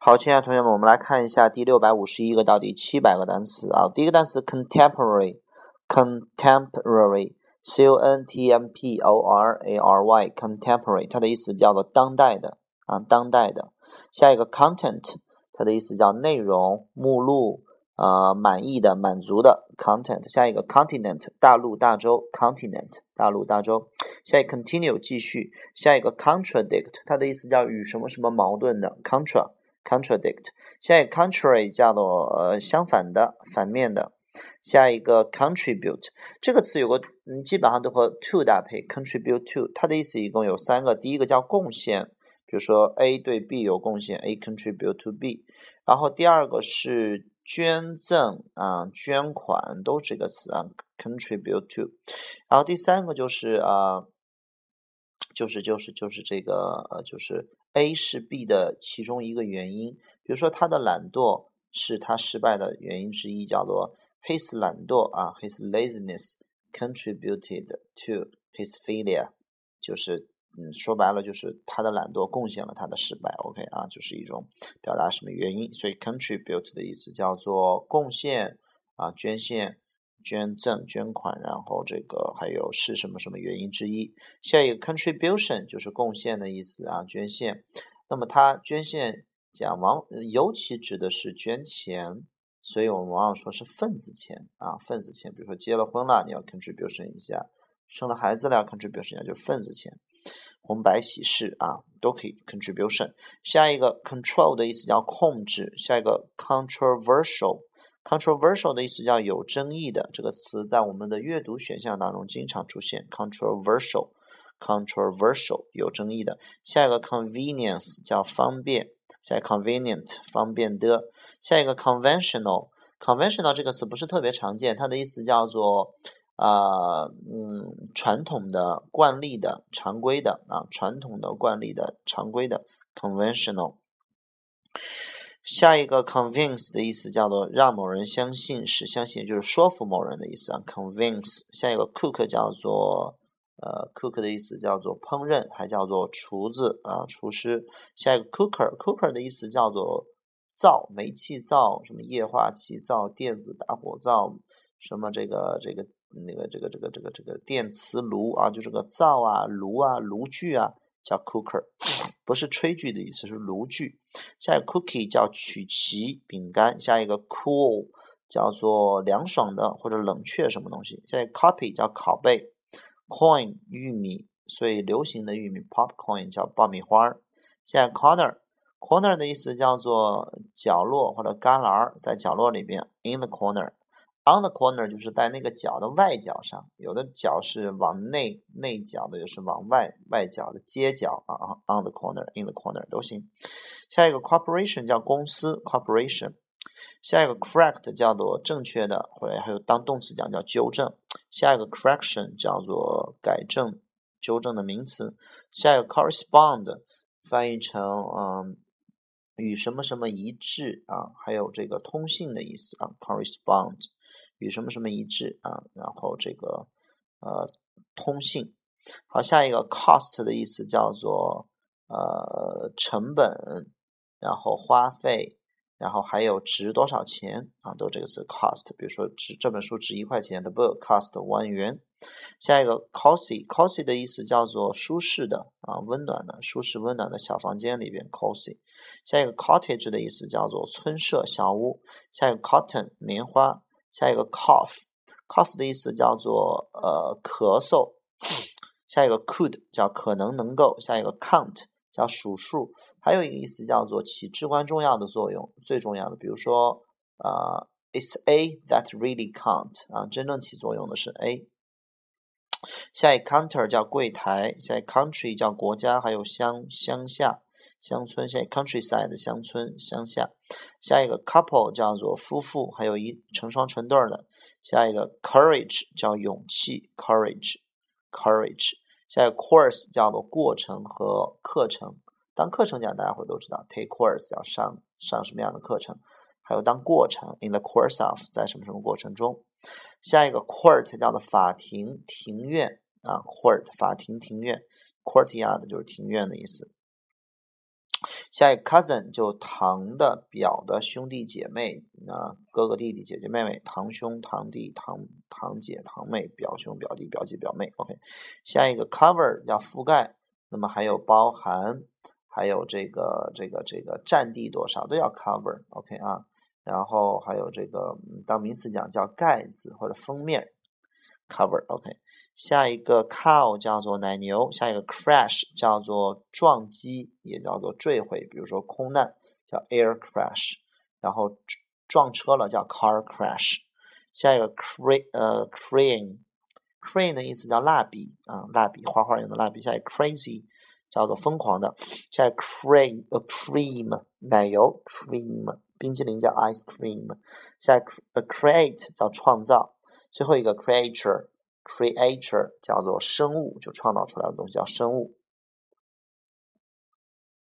好，亲爱的同学们，我们来看一下第六百五十一个到第七百个单词啊。第一个单词 contemporary，contemporary，c o n t m p o r a r y，contemporary，它的意思叫做当代的啊，当代的。下一个 content，它的意思叫内容、目录啊，满意的、满足的 content。下一个 continent，大陆、大洲 continent，大陆、大洲。下一个 continue，继续。下一个 contradict，它的意思叫与什么什么矛盾的 contra。contradict，下一个 contrary 叫做呃相反的、反面的。下一个 contribute 这个词有个嗯，基本上都和 to 搭配，contribute to 它的意思一共有三个。第一个叫贡献，比如说 A 对 B 有贡献，A contribute to B。然后第二个是捐赠啊，捐款都是这个词啊，contribute to。然后第三个就是啊，就是就是就是这个呃，就是。A 是 B 的其中一个原因，比如说他的懒惰是他失败的原因之一，叫做 his 懒惰啊，his laziness contributed to his failure，就是嗯说白了就是他的懒惰贡献了他的失败，OK 啊，就是一种表达什么原因，所以 contribute 的意思叫做贡献啊，捐献。捐赠、捐款，然后这个还有是什么什么原因之一？下一个 contribution 就是贡献的意思啊，捐献。那么它捐献讲往尤其指的是捐钱，所以我们往往说是份子钱啊，份子钱。比如说结了婚了，你要 contribution 一下；生了孩子了，contribution 一下，就是份子钱。红白喜事啊，都可以 contribution。下一个 control 的意思叫控制。下一个 controversial。Controversial 的意思叫有争议的，这个词在我们的阅读选项当中经常出现。controversial，controversial 有争议的。下一个 convenience 叫方便，下一个 convenient 方便的。下一个 conventional，conventional 这个词不是特别常见，它的意思叫做啊嗯传统的、惯例的、常规的啊传统的、惯例的、常规的 conventional。下一个 convince 的意思叫做让某人相信，使相信，就是说服某人的意思啊。convince 下一个 cook 叫做呃 cook 的意思叫做烹饪，还叫做厨子啊厨师。下一个 cooker cooker 的意思叫做灶，煤气灶，什么液化气灶、电子打火灶，什么这个这个那个这个这个这个这个电磁炉啊，就这个灶啊炉啊炉具啊。叫 cooker，不是炊具的意思，是炉具。下一个 cookie 叫曲奇饼干。下一个 cool 叫做凉爽的或者冷却什么东西。下一个 copy 叫拷贝。coin 玉米，所以流行的玉米 popcorn 叫爆米花。下一个 corner，corner 的意思叫做角落或者旮旯，在角落里边 in the corner。On the corner 就是在那个角的外角上，有的角是往内内角的，有是往外外角的街角啊。On the corner，in the corner 都行。下一个 corporation 叫公司 corporation。下一个 correct 叫做正确的，或者还有当动词讲叫纠正。下一个 correction 叫做改正、纠正的名词。下一个 correspond 翻译成嗯与什么什么一致啊，还有这个通信的意思啊，correspond。与什么什么一致啊？然后这个呃通信。好，下一个 cost 的意思叫做呃成本，然后花费，然后还有值多少钱啊？都这个词 cost。比如说值这本书值一块钱的 book cost one 元。下一个 cozy，cozy 的意思叫做舒适的啊，温暖的，舒适温暖的小房间里边 cozy。下一个 cottage 的意思叫做村舍小屋。下一个 cotton 棉花。下一个 cough，cough 的意思叫做呃咳嗽。下一个 could 叫可能能够。下一个 count 叫数数。还有一个意思叫做起至关重要的作用，最重要的。比如说啊，it's A that really count 啊，真正起作用的是 A。下一 counter 叫柜台。下一 country 叫国家，还有乡乡下。乡村，现在 countryside 乡村乡下，下一个 couple 叫做夫妇，还有一成双成对的。下一个 courage 叫勇气，courage，courage。下一个 course 叫做过程和课程。当课程讲，大家伙都知道，take course 要上上什么样的课程。还有当过程，in the course of 在什么什么过程中。下一个 court 叫做法庭庭院啊，court 法庭庭院，courtyard 就是庭院的意思。下一个 cousin 就堂的表的兄弟姐妹，那哥哥弟弟姐姐妹妹，堂兄堂弟堂堂姐堂妹，表兄表弟表姐表妹。OK，下一个 cover 叫覆盖，那么还有包含，还有这个这个这个占地多少都要 cover。OK 啊，然后还有这个当名词讲叫盖子或者封面。Cover，OK，下一个 cow 叫做奶牛，下一个 crash 叫做撞击，也叫做坠毁，比如说空难叫 air crash，然后撞车了叫 car crash，下一个 crane，呃，crane，crane 的意思叫蜡笔啊，蜡笔画画用的蜡笔，下一个 crazy 叫做疯狂的，下一个 cream，呃，cream 奶油，cream 冰淇淋叫 ice cream，下一个 create 叫创造。最后一个 creature，creature 叫做生物，就创造出来的东西叫生物。